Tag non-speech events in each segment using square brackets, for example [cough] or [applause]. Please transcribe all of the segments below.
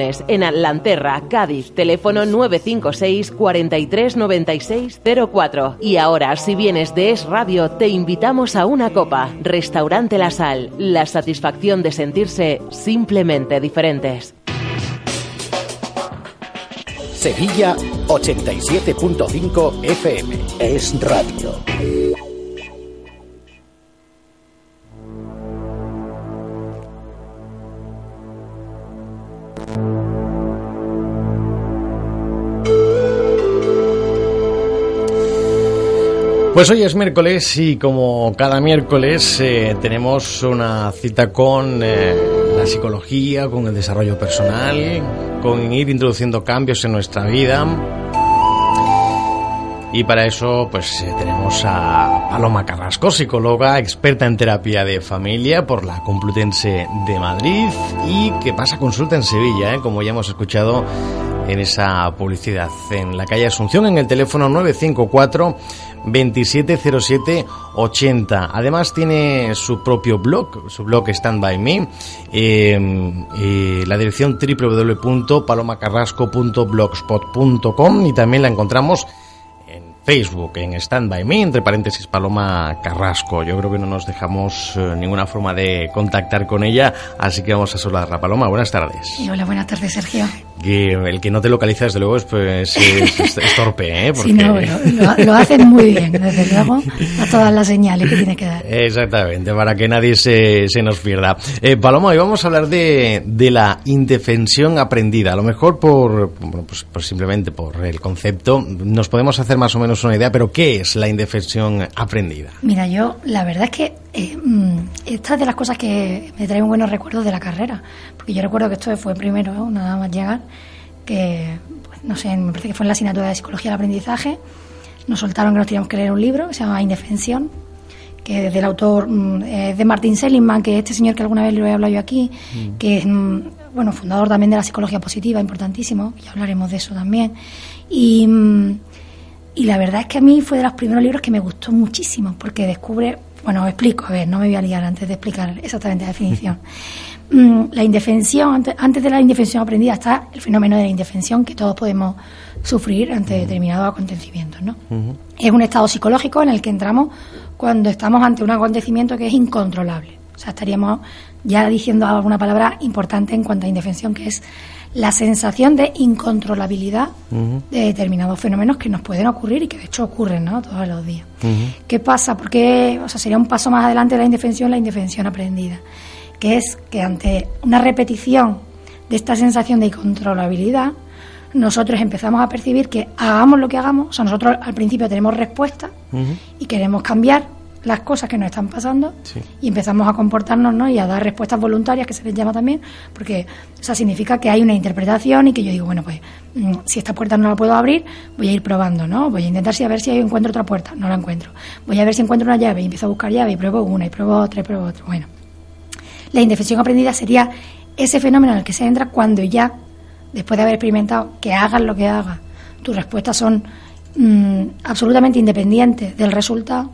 en Atlanterra, Cádiz, teléfono 956 43 96 04. Y ahora, si vienes de Es Radio, te invitamos a una copa. Restaurante La Sal, la satisfacción de sentirse simplemente diferentes. Sevilla 87.5 FM. Es Radio. Pues hoy es miércoles y como cada miércoles eh, tenemos una cita con eh, la psicología, con el desarrollo personal, con ir introduciendo cambios en nuestra vida. Y para eso, pues eh, tenemos a Paloma Carrasco, psicóloga, experta en terapia de familia por la Complutense de Madrid y que pasa consulta en Sevilla, como ya hemos escuchado en esa publicidad, en la calle Asunción, en el teléfono 954 270780. Además tiene su propio blog, su blog Stand By Me, em, la dirección www.palomacarrasco.blogspot.com y también la encontramos Facebook, en Stand By Me, entre paréntesis Paloma Carrasco. Yo creo que no nos dejamos eh, ninguna forma de contactar con ella, así que vamos a saludarla. Paloma, buenas tardes. hola, buenas tardes, Sergio. Que el que no te localiza, desde luego, es, pues, es, torpe, ¿eh? Sí, no, lo, hacen muy bien, desde luego, a todas las señales que tiene que dar. Exactamente, para que nadie se, se nos pierda. Eh, Paloma, hoy vamos a hablar de, de la indefensión aprendida. A lo mejor por, bueno, pues, pues simplemente por el concepto, nos podemos hacer más o menos una idea, pero ¿qué es la indefensión aprendida? Mira, yo la verdad es que eh, mm, esta es de las cosas que me traen buenos recuerdos de la carrera, porque yo recuerdo que esto fue primero, nada más llegar, que, pues, no sé, me parece que fue en la asignatura de Psicología del Aprendizaje, nos soltaron que nos teníamos que leer un libro que se llama Indefensión, que es del autor mm, de Martin Seligman, que es este señor que alguna vez lo he hablado yo aquí, mm. que es, bueno, fundador también de la psicología positiva, importantísimo, y hablaremos de eso también. Y y la verdad es que a mí fue de los primeros libros que me gustó muchísimo, porque descubre, bueno, os explico, a ver, no me voy a liar antes de explicar exactamente la definición. [laughs] Mm, la indefensión, antes, de la indefensión aprendida está el fenómeno de la indefensión que todos podemos sufrir ante determinados acontecimientos, ¿no? Es un estado psicológico en el que entramos cuando estamos ante un acontecimiento que es incontrolable. O sea, estaríamos ya diciendo alguna palabra importante en cuanto a indefensión, que es la sensación de incontrolabilidad de determinados fenómenos que nos pueden ocurrir y que de hecho ocurren ¿no? todos los días. ¿Qué pasa? Porque, o sea, sería un paso más adelante de la indefensión, la indefensión aprendida, que es que ante una repetición de esta sensación de incontrolabilidad, nosotros empezamos a percibir que hagamos lo que hagamos, o sea, nosotros al principio tenemos respuesta y queremos cambiar las cosas que nos están pasando y empezamos a comportarnos ¿no? y a dar respuestas voluntarias, que se les llama también, porque o significa que hay una interpretación y que yo digo, bueno, pues mm, si esta puerta no la puedo abrir, voy a ir probando, ¿no? Voy a intentar si a ver si encuentro otra puerta, no la encuentro. Voy a ver si encuentro una llave y empiezo a buscar llave y pruebo una y pruebo otra y pruebo otra. Bueno, la indefensión aprendida sería ese fenómeno en el que se entra cuando ya, después de haber experimentado que hagas lo que hagas, tus respuestas son mm, absolutamente independientes del resultado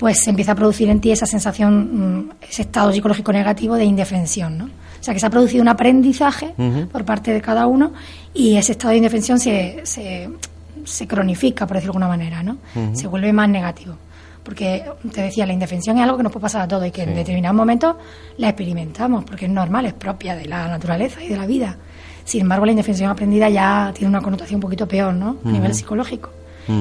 pues se empieza a producir en ti esa sensación, mm, ese estado psicológico negativo de indefensión, ¿no? O sea, que se ha producido un aprendizaje por parte de cada uno y ese estado de indefensión se, se, cronifica, por decirlo de alguna manera, ¿no? Se vuelve más negativo. Porque te decía, la indefensión es algo que nos puede pasar a todos y que en determinados momentos la experimentamos, porque es normal, es propia de la naturaleza y de la vida. Sin embargo, la indefensión aprendida ya tiene una connotación un poquito peor, ¿no? A nivel psicológico.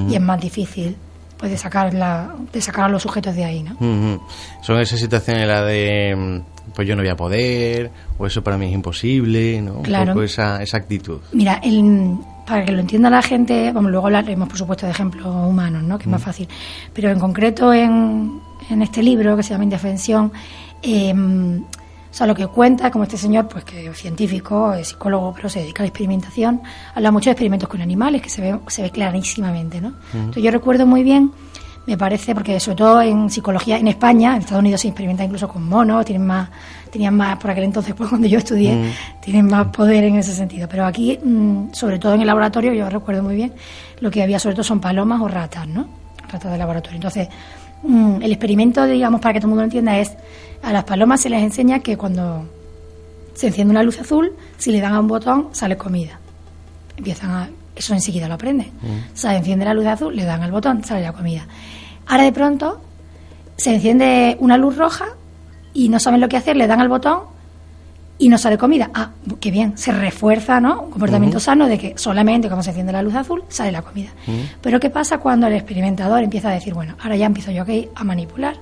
Y es más difícil pues de sacar, la, de sacar a los sujetos de ahí, ¿no? Son esas situaciones la de, mm, pues yo no voy a poder, o eso para mí es imposible, ¿no? Claro. Un poco esa, esa actitud. Mira, el, para que lo entienda la gente, vamos, luego hablaremos, por supuesto, de ejemplos humanos, ¿no? Que es más fácil. Pero en concreto en, en este libro, que se llama Indefensión, eh, o sea, lo que cuenta, como este señor, pues que es científico, es psicólogo, pero se dedica a la experimentación, habla mucho de experimentos con animales, que se ve, se ve clarísimamente, ¿no? Entonces yo recuerdo muy bien, me parece, porque sobre todo en psicología en España, en Estados Unidos se experimenta incluso con monos, tienen más, tenían más, por aquel entonces, [laughs] pues cuando yo estudié, tienen más poder en ese sentido. Pero aquí, mm, sobre todo en el laboratorio, yo recuerdo muy bien, lo que había sobre todo son palomas o ratas, ¿no? Ratas de laboratorio. Entonces, el experimento, digamos, para que todo el mundo lo entienda, es a las palomas se les enseña que cuando se enciende una luz azul, si le dan a un botón sale comida. Empiezan a, eso enseguida lo aprenden. Mm. Se enciende la luz azul, le dan al botón, sale la comida. Ahora de pronto se enciende una luz roja y no saben lo que hacer, le dan al botón y no sale comida. Ah, qué bien, se refuerza, ¿no? Un comportamiento sano de que solamente cuando se enciende la luz azul sale la comida. Pero ¿qué pasa cuando el experimentador empieza a decir, bueno, ahora ya empiezo yo a manipular?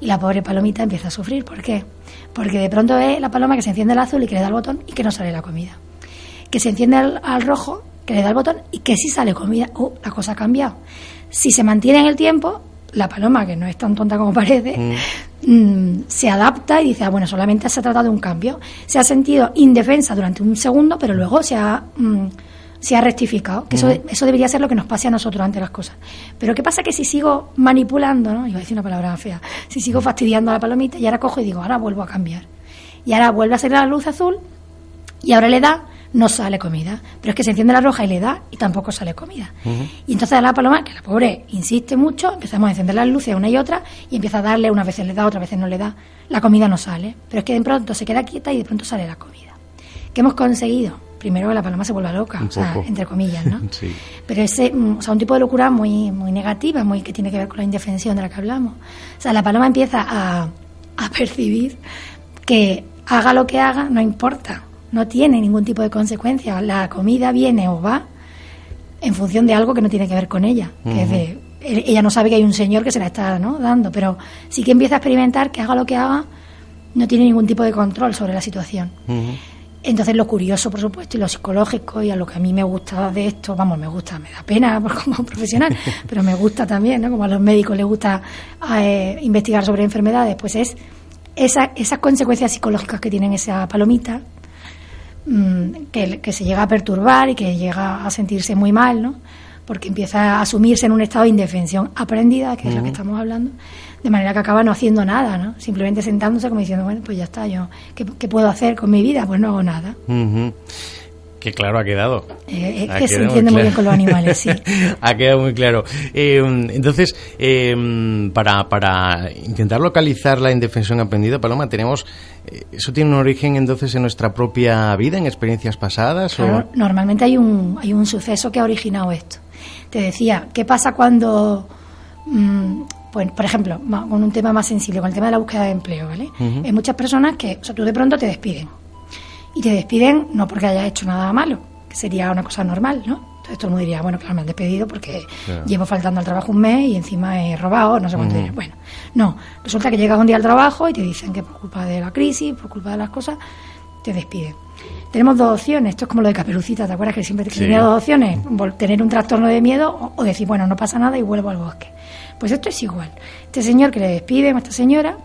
Y la pobre palomita empieza a sufrir. ¿Por qué? Porque de pronto ve la paloma que se enciende el azul y que le da el botón y que no sale la comida. Que se enciende al, al rojo, que le da el botón y que sí sale comida. Oh, la cosa ha cambiado. Si se mantiene en el tiempo, la paloma, que no es tan tonta como parece, mm, se adapta y dice, ah, bueno, solamente se ha tratado de un cambio. Se ha sentido indefensa durante un segundo, pero luego se ha, mm, se ha rectificado. Que eso, eso debería ser lo que nos pase a nosotros ante las cosas. Pero ¿qué pasa? Que si sigo manipulando, ¿no? iba a decir una palabra fea, si sigo fastidiando a la palomita y ahora cojo y digo, ahora vuelvo a cambiar. Y ahora vuelve a salir la luz azul y ahora le da, no sale comida. Pero es que se enciende la roja y le da y tampoco sale comida. Y entonces a la paloma, que la pobre insiste mucho, empezamos a encender las luces una y otra y empieza a darle, unas veces le da, otras veces no le da. La comida no sale. Pero es que de pronto se queda quieta y de pronto sale la comida. ¿Qué hemos conseguido? Primero que la paloma se vuelva loca, Un o sea, poco. entre comillas, ¿no? [laughs] Sí. Pero ese, mm, o sea, un tipo de locura muy, muy negativa, muy que tiene que ver con la indefensión de la que hablamos. O sea, la paloma empieza a, a percibir que haga lo que haga, no importa, no tiene ningún tipo de consecuencia. La comida viene o va en función de algo que no tiene que ver con ella. que es de- ella no sabe que hay un señor que se la está ¿no? dando, pero sí que empieza a experimentar que haga lo que haga, no tiene ningún tipo de control sobre la situación. Entonces lo curioso, por supuesto, y lo psicológico y a lo que a mí me gusta de esto, vamos, me gusta, me da pena [laughs] como profesional, [laughs] pero me gusta también, ¿no? Como a los médicos les gusta eh, investigar sobre enfermedades, pues es esa, esas consecuencias psicológicas que tienen esa palomita, que, que se llega a perturbar y que llega a sentirse muy mal, ¿no? Porque empieza a asumirse en un estado de indefensión aprendida, que es lo que estamos hablando, de manera que acaba no haciendo nada, ¿no? Simplemente sentándose como diciendo, bueno, pues ya está, yo, ¿qué, qué puedo hacer con mi vida? Pues no hago nada. Que claro ha quedado. Eh, es Ha que se quedado entiende muy bien claro. con los animales, sí. [laughs] ha quedado muy claro. Eh, entonces, eh, para, para intentar localizar la indefensión aprendida, Paloma, tenemos. eh, ¿Eso tiene un origen entonces en nuestra propia vida, en experiencias pasadas? o- Claro, normalmente hay un, hay un suceso que ha originado esto. Te decía, ¿qué pasa cuando, mm, pues, por ejemplo, con un tema más sensible, con el tema de la búsqueda de empleo, ¿vale? Hay muchas personas que, o sea, tú de pronto te despiden. Y te despiden no porque hayas hecho nada malo, que sería una cosa normal, ¿no? Entonces todo el mundo diría, bueno, claro, me han despedido porque Claro. llevo faltando al trabajo un mes y encima he robado, no sé cuánto dinero. Bueno, no, resulta que llegas un día al trabajo y te dicen que por culpa de la crisis, por culpa de las cosas, te despiden. Tenemos dos opciones, esto es como lo de Caperucita, ¿te acuerdas que siempre Sí. tenía dos opciones? Tener un trastorno de miedo o, decir, bueno, no pasa nada y vuelvo al bosque. Pues esto es igual. Este señor que le despide, o esta señora,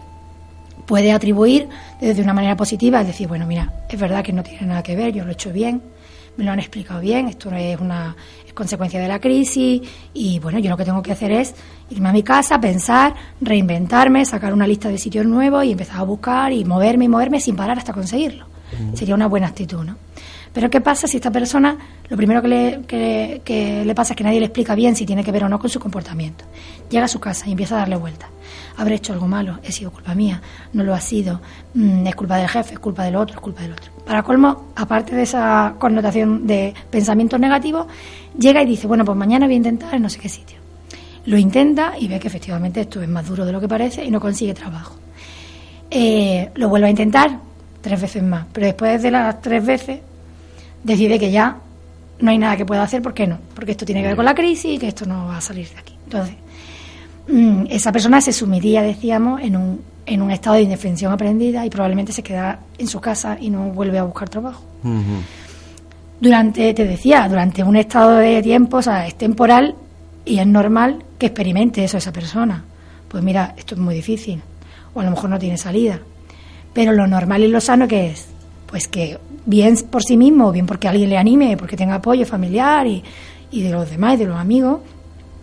puede atribuir desde una manera positiva, es decir, bueno, mira, es verdad que no tiene nada que ver, yo lo he hecho bien, me lo han explicado bien, esto no es una es consecuencia de la crisis y bueno, yo lo que tengo que hacer es irme a mi casa, pensar, reinventarme, sacar una lista de sitios nuevos y empezar a buscar y moverme y moverme sin parar hasta conseguirlo. Sería una buena actitud, ¿no? Pero ¿qué pasa si esta persona, lo primero que le, pasa es que nadie le explica bien si tiene que ver o no con su comportamiento? Llega a su casa y empieza a darle vueltas. Habré hecho algo malo, he sido culpa mía, no lo ha sido, mm, es culpa del jefe, es culpa del otro, es culpa del otro. Para colmo, aparte de esa connotación de pensamientos negativos, llega y dice, bueno, pues mañana voy a intentar en no sé qué sitio. Lo intenta y ve que efectivamente esto es más duro de lo que parece y no consigue trabajo. Eh, lo vuelve a intentar tres veces más, pero después de las tres veces decide que ya no hay nada que pueda hacer, ¿por qué no? Porque esto tiene que ver con la crisis y que esto no va a salir de aquí. Entonces, mm, esa persona se sumiría, decíamos, en un, en un estado de indefensión aprendida y probablemente se queda en su casa y no vuelve a buscar trabajo. Durante, te decía, durante un estado de tiempo, o sea, es temporal y es normal que experimente eso esa persona. Pues mira, esto es muy difícil, o a lo mejor no tiene salida. Pero lo normal y lo sano que es, pues que bien por sí mismo, bien porque alguien le anime, porque tenga apoyo familiar y, y de los demás y de los amigos,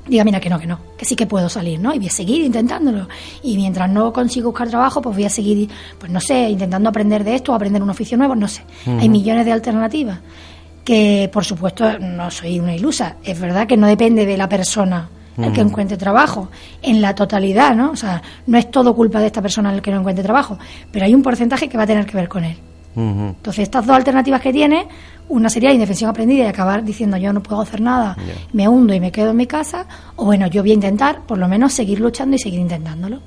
diga, mira que no, que no, que sí que puedo salir, ¿no? Y voy a seguir intentándolo. Y mientras no consigo buscar trabajo, pues voy a seguir, pues no sé, intentando aprender de esto o aprender un oficio nuevo, no sé. Hay millones de alternativas. Que, por supuesto, no soy una ilusa. Es verdad que no depende de la persona el que encuentre trabajo, en la totalidad, ¿no? O sea, no es todo culpa de esta persona el que no encuentre trabajo, pero hay un porcentaje que va a tener que ver con él. Entonces, estas dos alternativas que tiene, una sería la indefensión aprendida y acabar diciendo yo no puedo hacer nada, me hundo y me quedo en mi casa, o bueno, yo voy a intentar por lo menos seguir luchando y seguir intentándolo.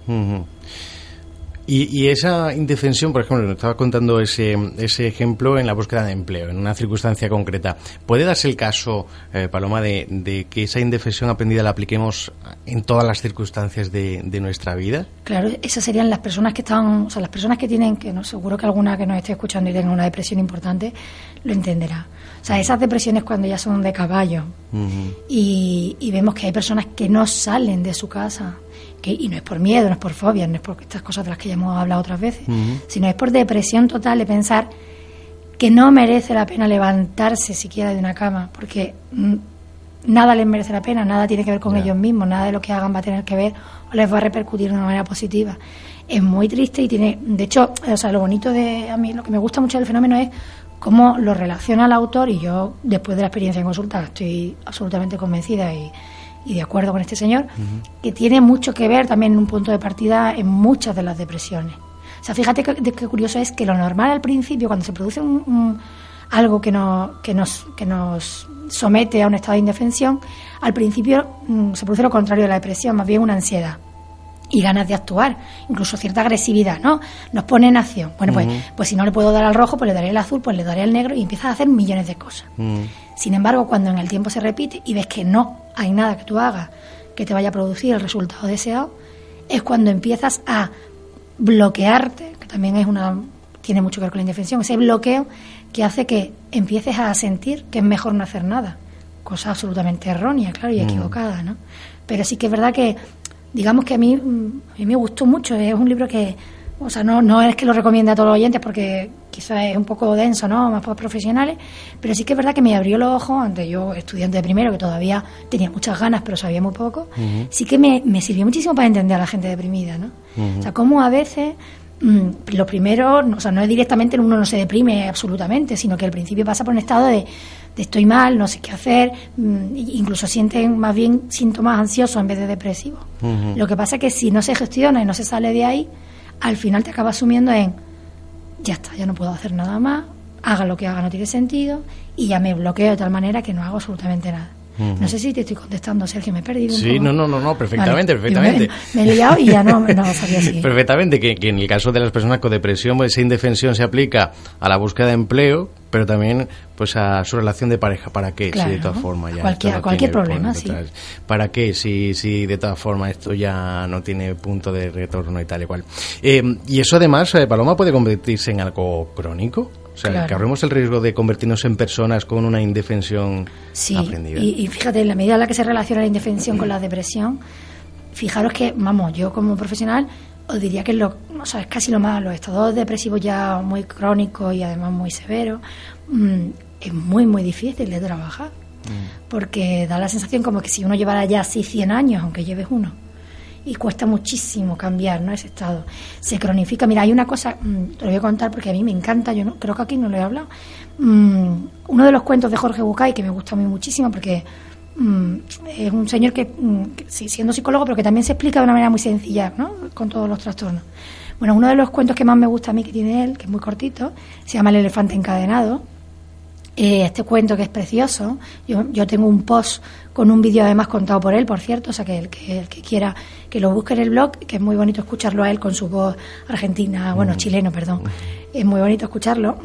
Y, esa indefensión, por ejemplo, nos estaba contando ese, ese ejemplo en la búsqueda de empleo, en una circunstancia concreta. ¿Puede darse el caso, eh, Paloma, de, que esa indefensión aprendida la apliquemos en todas las circunstancias de, nuestra vida? Claro, esas serían las personas que están, o sea, las personas que tienen, que no seguro que alguna que nos esté escuchando y tenga una depresión importante lo entenderá. O sea, esas depresiones cuando ya son de caballo y, y vemos que hay personas que no salen de su casa y no es por miedo, no es por fobia, no es por estas cosas de las que ya hemos hablado otras veces, sino es por depresión total de pensar que no merece la pena levantarse siquiera de una cama, porque mm, nada les merece la pena, nada tiene que ver con ellos mismos, nada de lo que hagan va a tener que ver o les va a repercutir de una manera positiva. Es muy triste y tiene, de hecho, o sea, lo bonito de a mí, lo que me gusta mucho del fenómeno es cómo lo relaciona el autor y yo, después de la experiencia en consulta, estoy absolutamente convencida y y de acuerdo con este señor, que tiene mucho que ver también en un punto de partida en muchas de las depresiones. O sea, fíjate qué curioso es que lo normal al principio, cuando se produce un, algo que, no, que, nos, que nos somete a un estado de indefensión, al principio mm, se produce lo contrario de la depresión, más bien una ansiedad y ganas de actuar, incluso cierta agresividad, ¿no? Nos pone en acción. Bueno, pues, pues si no le puedo dar al rojo, pues le daré el azul, pues le daré al negro y empiezas a hacer millones de cosas. Sin embargo, cuando en el tiempo se repite y ves que no hay nada que tú hagas que te vaya a producir el resultado deseado, es cuando empiezas a bloquearte, que también es una tiene mucho que ver con la indefensión, ese bloqueo que hace que empieces a sentir que es mejor no hacer nada, cosa absolutamente errónea, claro, y equivocada, ¿no? Pero sí que es verdad que, digamos que a mí, mm, a mí me gustó mucho, es un libro que, o sea, no, no es que lo recomiende a todos los oyentes porque quizás es un poco denso, ¿no? Más para profesionales, pero sí que es verdad que me abrió los ojos, ante yo, estudiante de primero, que todavía tenía muchas ganas, pero sabía muy poco, sí que me, me, sirvió muchísimo para entender a la gente deprimida, ¿no? O sea, cómo a veces mm, lo primero, o sea, no es directamente uno no se deprime absolutamente, sino que al principio pasa por un estado de, de estoy mal, no sé qué hacer, mm, incluso sienten más bien síntomas ansiosos en vez de depresivos. Lo que pasa es que si no se gestiona y no se sale de ahí, al final te acabas asumiendo en, ya está, ya no puedo hacer nada más, haga lo que haga no tiene sentido y ya me bloqueo de tal manera que no hago absolutamente nada. No sé si te estoy contestando, Sergio, me he perdido. Sí, no, no, no, no, perfectamente, perfectamente. Me, he liado y ya no, no [laughs] sabía si. Perfectamente, que, en el caso de las personas con depresión, pues, esa indefensión se aplica a la búsqueda de empleo, pero también pues a su relación de pareja. ¿Para qué? si de todas formas ya. Cualquier, cualquier problema, sí. ¿Para qué? Si, si de todas formas esto ya no tiene punto de retorno y tal y cual. Eh, y eso además, eh, Paloma, puede convertirse en algo crónico. O sea, que hablemos el riesgo de convertirnos en personas con una indefensión sí, aprendida. Y, y fíjate, en la medida en la que se relaciona la indefensión con la depresión, fijaros que, vamos, yo como profesional os diría que es, lo, o sea, es casi lo más, los estados depresivos ya muy crónicos y además muy severos, mm, es muy, muy difícil de trabajar. Mm. Porque da la sensación como que si uno llevara ya así 100 años, aunque lleves uno, y cuesta muchísimo cambiar ¿no? ese estado. Se cronifica. Mira, hay una cosa, mm, te lo voy a contar porque a mí me encanta, yo no, creo que aquí no lo he hablado. uno de los cuentos de Jorge Bucay que me gusta a mí muchísimo porque es un señor que, mm, siendo psicólogo, pero que también se explica de una manera muy sencilla, ¿no? Con todos los trastornos. Bueno, uno de los cuentos que más me gusta a mí que tiene él, que es muy cortito, se llama El elefante encadenado. Eh, este cuento que es precioso, yo, yo tengo un post con un vídeo además contado por él, por cierto, o sea que el, que el que quiera que lo busque en el blog, que es muy bonito escucharlo a él con su voz argentina, bueno, mm. chileno, perdón, es muy bonito escucharlo.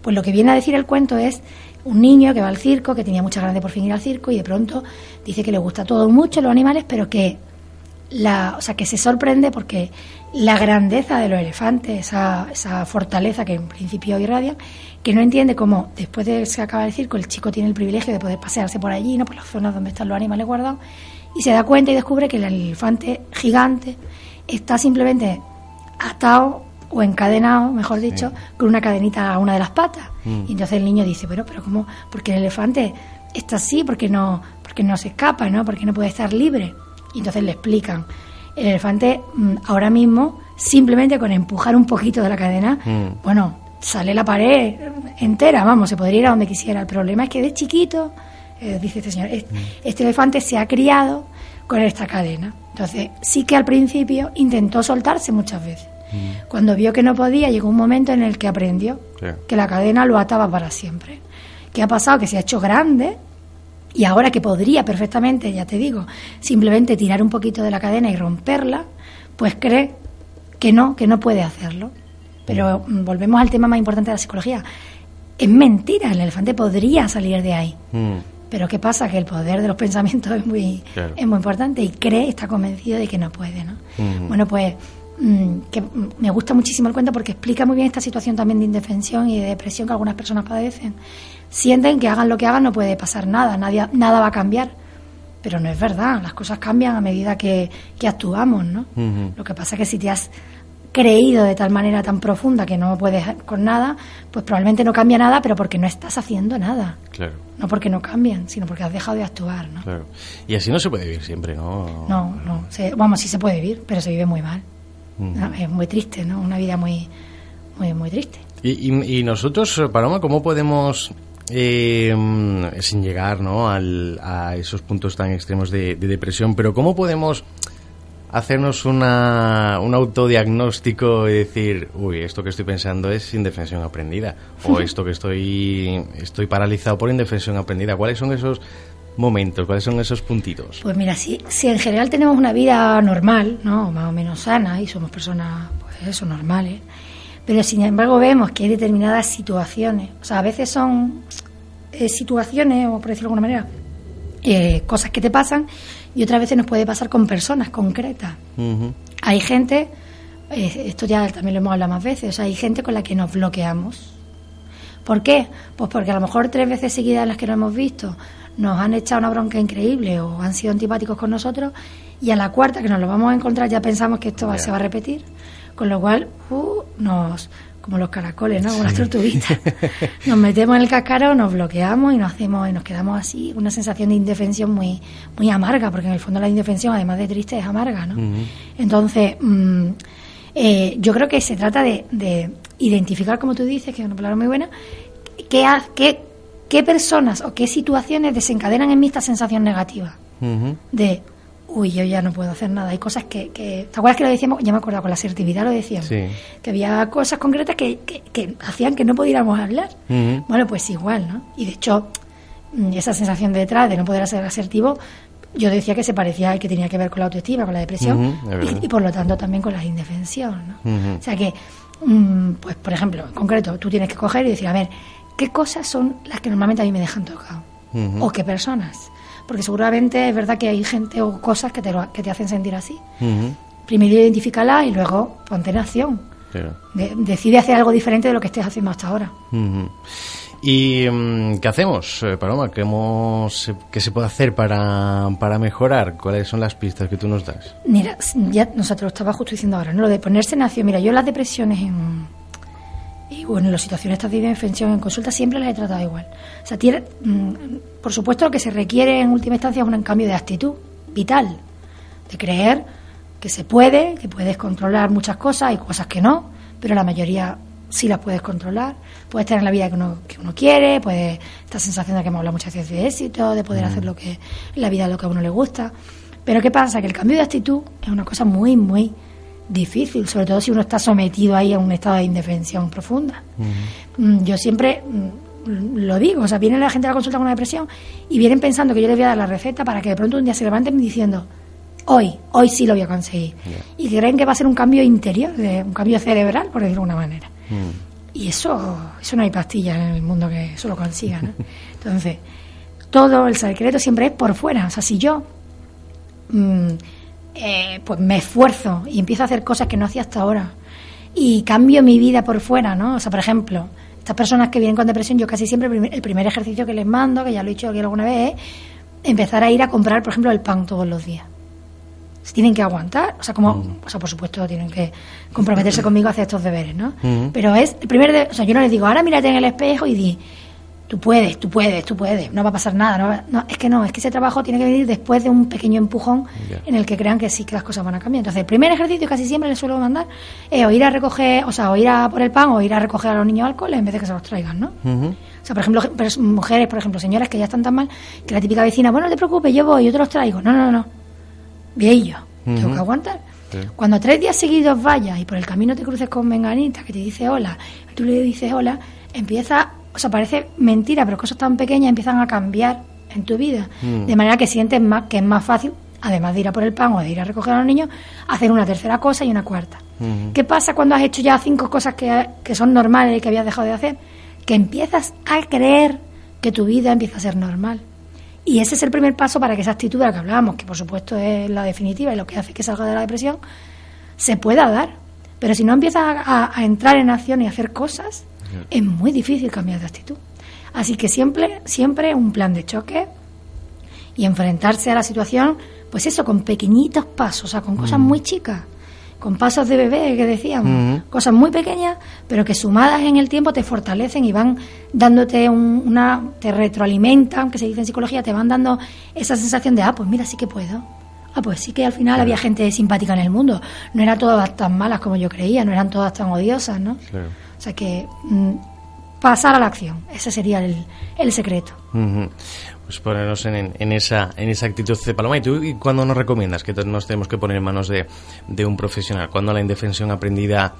pues lo que viene a decir el cuento es un niño que va al circo, que tenía muchas ganas de por fin ir al circo y de pronto dice que le gusta todo mucho los animales, pero que la, o sea, que se sorprende porque la grandeza de los elefantes, esa, esa fortaleza que en principio irradian, que no entiende cómo después de que se acaba el circo el chico tiene el privilegio de poder pasearse por allí, no por las zonas donde están los animales guardados, y se da cuenta y descubre que el elefante gigante está simplemente atado o encadenado, mejor dicho, con una cadenita a una de las patas. Mm. Y entonces el niño dice, pero, pero ¿cómo? Porque el elefante está así, porque no, porque no se escapa, ¿no? Porque no puede estar libre. Y entonces le explican. El elefante mm, ahora mismo, simplemente con empujar un poquito de la cadena, mm. bueno, sale la pared entera, vamos, se podría ir a donde quisiera. El problema es que de chiquito, eh, dice este señor, este elefante se ha criado con esta cadena. Entonces, sí que al principio intentó soltarse muchas veces Cuando vio que no podía, llegó un momento en el que aprendió que la cadena lo ataba para siempre. ¿Qué ha pasado? Que se ha hecho grande y ahora que podría perfectamente, ya te digo, simplemente tirar un poquito de la cadena y romperla, pues cree que no, que no puede hacerlo. Pero mm, volvemos al tema más importante de la psicología. Es mentira, el elefante podría salir de ahí. Mm. Pero ¿qué pasa? Que el poder de los pensamientos es muy, Claro. es muy importante y cree, está convencido de que no puede, ¿no? Ujú. Bueno, pues que mm, me gusta muchísimo el cuento porque explica muy bien esta situación también de indefensión y de depresión que algunas personas padecen. Sienten que hagan lo que hagan no puede pasar nada, nadie, nada va a cambiar. Pero no es verdad, las cosas cambian a medida que, que actuamos, ¿no? Ujú. Lo que pasa es que si te has creído de tal manera tan profunda que no puedes con nada, pues probablemente no cambia nada, pero porque no estás haciendo nada. Claro, No porque no cambian, sino porque has dejado de actuar, ¿no? claro. Y así no se puede vivir siempre, ¿no? No, no. se- vamos, sí se puede vivir, pero se vive muy mal. Es muy triste, ¿no? Una vida muy, muy, muy triste. Y, y- y nosotros, eh, Paloma, ¿cómo podemos, eh, sin llegar ¿no? Al- a esos puntos tan extremos de, de depresión, pero cómo podemos hacernos una, un autodiagnóstico y decir, uy, esto que estoy pensando es indefensión aprendida, o [laughs] esto que estoy, estoy paralizado por indefensión aprendida? ¿Cuáles son esos momentos, cuáles son esos puntitos? Pues mira, si, si en general tenemos una vida normal, ¿no? Más o menos sana y somos personas, pues eso, normales, pero sin embargo vemos que hay determinadas situaciones, o sea, a veces son eh, situaciones, o por decirlo de alguna manera, eh, cosas que te pasan y otras veces nos puede pasar con personas concretas. Hay gente, eh, esto ya también lo hemos hablado más veces, o sea, hay gente con la que nos bloqueamos. ¿Por qué? Pues porque a lo mejor tres veces seguidas las que nos hemos visto nos han echado una bronca increíble o han sido antipáticos con nosotros y a la cuarta que nos lo vamos a encontrar ya pensamos que esto va- se va a repetir. Con lo cual, uh, nos, como los caracoles, ¿no? Como las tortuguitas. [laughs] nos metemos en el cascarón, nos bloqueamos y nos hacemos y nos quedamos así, una sensación de indefensión muy, muy amarga, porque en el fondo la indefensión, además de triste, es amarga, ¿no? Entonces, mm, eh, yo creo que se trata de, de identificar, como tú dices, que es una palabra muy buena, qué, qué, qué personas o qué situaciones desencadenan en mí esta sensación negativa de, uy, yo ya no puedo hacer nada. Hay cosas que, que ¿te acuerdas que lo decíamos? Ya me acuerdo, con la asertividad lo decíamos. Sí. Que había cosas concretas que, que, que hacían que no pudiéramos hablar. Bueno, pues igual, ¿no? Y de hecho, mm, esa sensación de detrás de no poder ser asertivo, yo decía que se parecía y que tenía que ver con la autoestima, con la depresión y, y por lo tanto también con la indefensión, ¿no? O sea que, mm, pues por ejemplo, en concreto, tú tienes que coger y decir, a ver, ¿qué cosas son las que normalmente a mí me dejan tocado? ¿O qué personas? Porque seguramente es verdad que hay gente o cosas que te, lo- que te hacen sentir así. Primero identifícala y luego ponte en acción. Claro. De- decide hacer algo diferente de lo que estés haciendo hasta ahora. ¿Y mm, qué hacemos, eh, Paloma? ¿Qué, hemos- qué se puede hacer para, para mejorar? ¿Cuáles son las pistas que tú nos das? Mira, ya nosotros lo estaba justo diciendo ahora, ¿no? Lo de ponerse en acción. Mira, yo las depresiones en, y bueno, en las situaciones estas de indefensión en consulta siempre las he tratado igual. O sea, tiene, mm, por supuesto lo que se requiere en última instancia es un cambio de actitud vital, de creer que se puede, que puedes controlar muchas cosas, hay cosas que no, pero la mayoría sí las puedes controlar. Puedes tener la vida que uno, que uno quiere, puedes esta sensación de que hemos hablado muchas veces de éxito, de poder hacer lo que la vida lo que a uno le gusta. Pero ¿qué pasa? Que el cambio de actitud es una cosa muy, muy difícil, sobre todo si uno está sometido ahí a un estado de indefensión profunda. Mm, Yo siempre mm, lo digo, o sea, viene la gente a la consulta con una depresión y vienen pensando que yo les voy a dar la receta para que de pronto un día se levanten diciendo, hoy, hoy sí lo voy a conseguir. Y creen que va a ser un cambio interior, un cambio cerebral, por decirlo de alguna manera. Y eso, eso no hay pastillas en el mundo que eso lo consiga, ¿no? [laughs] Entonces, todo el secreto siempre es por fuera. O sea, si yo mm, eh, pues me esfuerzo y empiezo a hacer cosas que no hacía hasta ahora y cambio mi vida por fuera, ¿no? O sea, por ejemplo, estas personas que vienen con depresión, yo casi siempre el primer- ejercicio que les mando, que ya lo he dicho aquí alguna vez, es empezar a ir a comprar, por ejemplo, el pan todos los días. Se tienen que aguantar, o sea, como, o sea, por supuesto, tienen que comprometerse conmigo a hacer estos deberes, ¿no? Ujú. Pero es el primer, de- o sea, yo no les digo, ahora mírate en el espejo y di, tú puedes, tú puedes, tú puedes, no va a pasar nada, no, va- no, es que no, es que ese trabajo tiene que venir después de un pequeño empujón en el que crean que sí que las cosas van a cambiar. Entonces, el primer ejercicio casi siempre les suelo mandar es o ir a recoger, o sea, o ir a por el pan o ir a recoger a los niños al cole en vez de que se los traigan, ¿no? O sea, por ejemplo, mujeres, por ejemplo, señoras que ya están tan mal, que la típica vecina, bueno, no te preocupes, yo voy, yo te los traigo. No, no, no. Yo, tengo que aguantar. Cuando tres días seguidos vayas y por el camino te cruces con Menganita que te dice hola, tú le dices hola, empieza, o sea, parece mentira, pero cosas tan pequeñas empiezan a cambiar en tu vida. Mm. De manera que sientes más que es más fácil, además de ir a por el pan o de ir a recoger a los niños, hacer una tercera cosa y una cuarta. Ujú. ¿Qué pasa cuando has hecho ya cinco cosas que, que son normales y que habías dejado de hacer? Que empiezas a creer que tu vida empieza a ser normal. Y ese es el primer paso para que esa actitud de la que hablábamos, que por supuesto es la definitiva y lo que hace que salga de la depresión, se pueda dar. Pero si no empiezas a, a- a entrar en acción y a hacer cosas, es muy difícil cambiar de actitud. Así que siempre, siempre un plan de choque y enfrentarse a la situación, pues eso, con pequeñitos pasos, o sea, con cosas muy chicas, con pasos de bebé que decíamos, Ujú. cosas muy pequeñas, pero que sumadas en el tiempo te fortalecen y van dándote un- una, te retroalimentan, que se dice en psicología, te van dando esa sensación de, ah, pues mira, sí que puedo. Ah, pues sí que al final había gente simpática en el mundo. No eran todas tan malas como yo creía, no eran todas tan odiosas, ¿no? Claro. O sea que mm, pasar a la acción, ese sería el, el secreto. Pues ponernos en, en esa en esa actitud de paloma. ¿Y tú y cuándo nos recomiendas que nos tenemos que poner en manos de, de un profesional? ¿Cuándo la indefensión aprendida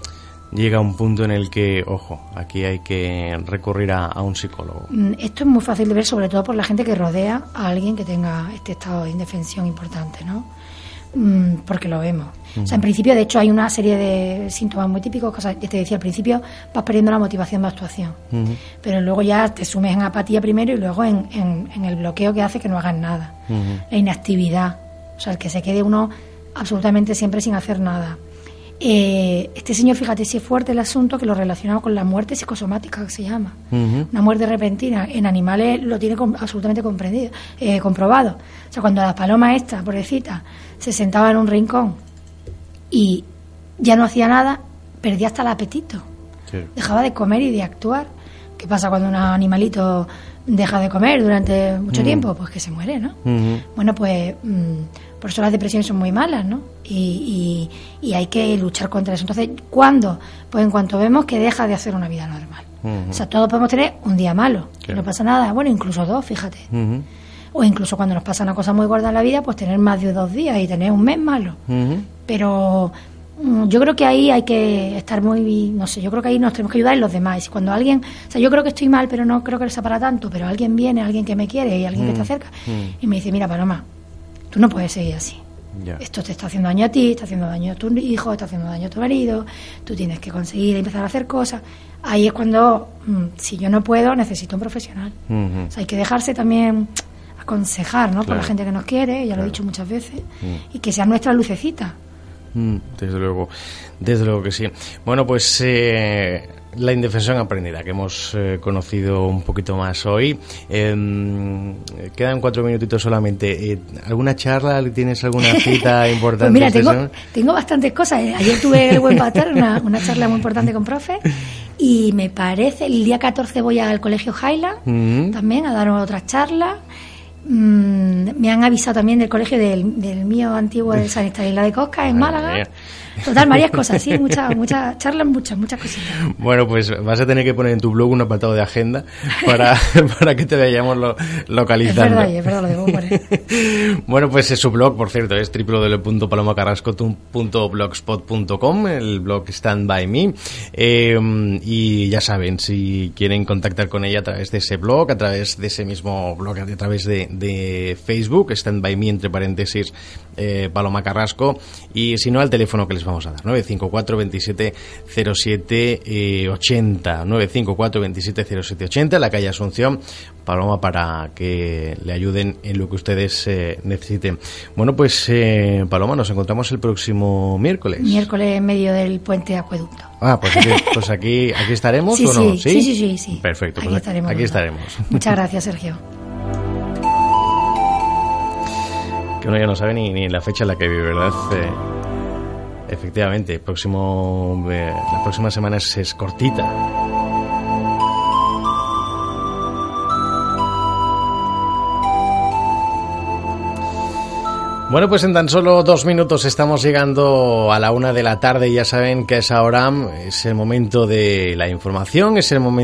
llega a un punto en el que, ojo, aquí hay que recurrir a, a un psicólogo? Mm, Esto es muy fácil de ver, sobre todo por la gente que rodea a alguien que tenga este estado de indefensión importante, ¿no? Mm, Porque lo vemos. O sea, en principio, de hecho, hay una serie de síntomas muy típicos. que, sea, ya te decía al principio, vas perdiendo la motivación de actuación. Pero luego ya te sumes en apatía primero y luego en, en- en el bloqueo que hace que no hagas nada. La inactividad. O sea, el que se quede uno absolutamente siempre sin hacer nada. Eh, este señor, fíjate si es fuerte el asunto que lo relacionado con la muerte psicosomática, que se llama. Una muerte repentina en animales lo tiene com- absolutamente comprendido, eh, comprobado. O sea, cuando la paloma esta, pobrecita, se sentaba en un rincón y ya no hacía nada, perdía hasta el apetito. Sí. Dejaba de comer y de actuar. ¿Qué pasa cuando un animalito deja de comer durante mucho Mm. tiempo? Pues que se muere, ¿no? Bueno, pues mm, por eso las depresiones son muy malas, ¿no? Y, y- y hay que luchar contra eso. Entonces, ¿cuándo? Pues en cuanto vemos que deja de hacer una vida normal. O sea, todos podemos tener un día malo, que Claro. no pasa nada. Bueno, incluso dos, fíjate. O incluso cuando nos pasa una cosa muy gorda en la vida, pues tener más de dos días y tener un mes malo. Pero mm, yo creo que ahí hay que estar muy, no sé, yo creo que ahí nos tenemos que ayudar en los demás. Y cuando alguien, o sea, yo creo que estoy mal, pero no creo que sea para tanto, pero alguien viene, alguien que me quiere y alguien que acerca mm. y me dice, mira, Paloma, tú no puedes seguir así. Esto te está haciendo daño a ti, está haciendo daño a tu hijo, está haciendo daño a tu marido, tú tienes que conseguir empezar a hacer cosas. Ahí es cuando, mm, si yo no puedo, necesito un profesional. Ujú. O sea, hay que dejarse también aconsejar, ¿no? Por la gente que nos quiere, ya lo he dicho muchas veces, y que sea nuestra lucecita. Mm, Desde luego, desde luego que sí. Bueno, pues eh, la indefensión aprendida que hemos eh, conocido un poquito más hoy. Em, quedan cuatro minutitos solamente. Eh, ¿Alguna charla? ¿Tienes alguna [laughs] cita importante? Pues mira, tengo, tengo bastantes cosas. Eh, Ayer tuve el buen pastor, una, una charla muy importante con profe, [laughs] y me parece, el día 14 voy al colegio Highland Mm. también a dar otra charla. Mm, me han avisado también del colegio del, del mío antiguo [laughs] de San Estanislao de Cosca, en Málaga. Total, varias cosas, sí, muchas, muchas charlas, muchas, muchas cositas. Bueno, pues vas a tener que poner en tu blog un apartado de agenda para, [laughs] para que te vayamos lo- Es localizando. verdad, y es verdad, lo poner. [laughs] Bueno, pues es su blog, por cierto, es www.palomacarrasco.blogspot.com, el blog Stand By Me. Eh, y ya saben, si quieren contactar con ella a través de ese blog, a través de ese mismo blog, a través de, de Facebook, Stand By Me, entre paréntesis, eh, Paloma Carrasco, y si no, al teléfono que les vamos a dar, 954 27 07 eh, 80, 954 27 07 80, la calle Asunción, Paloma, para que le ayuden en lo que ustedes eh, necesiten. Bueno, pues eh, Paloma, nos encontramos el próximo miércoles. Miércoles en medio del puente acueducto. Ah, pues aquí, [laughs] pues aquí, aquí estaremos Sí, o no? sí, sí, sí, sí, sí. Perfecto, Aquí pues estaremos. aquí estaremos. [laughs] Muchas gracias, Sergio. Que uno ya no sabe ni, ni la fecha en la que vive, ¿verdad? Eh, efectivamente, eh, la próxima semana es, es cortita. Bueno, pues en tan solo dos minutos estamos llegando a la una de la tarde ya saben que a esa hora es el momento de la información, es el momento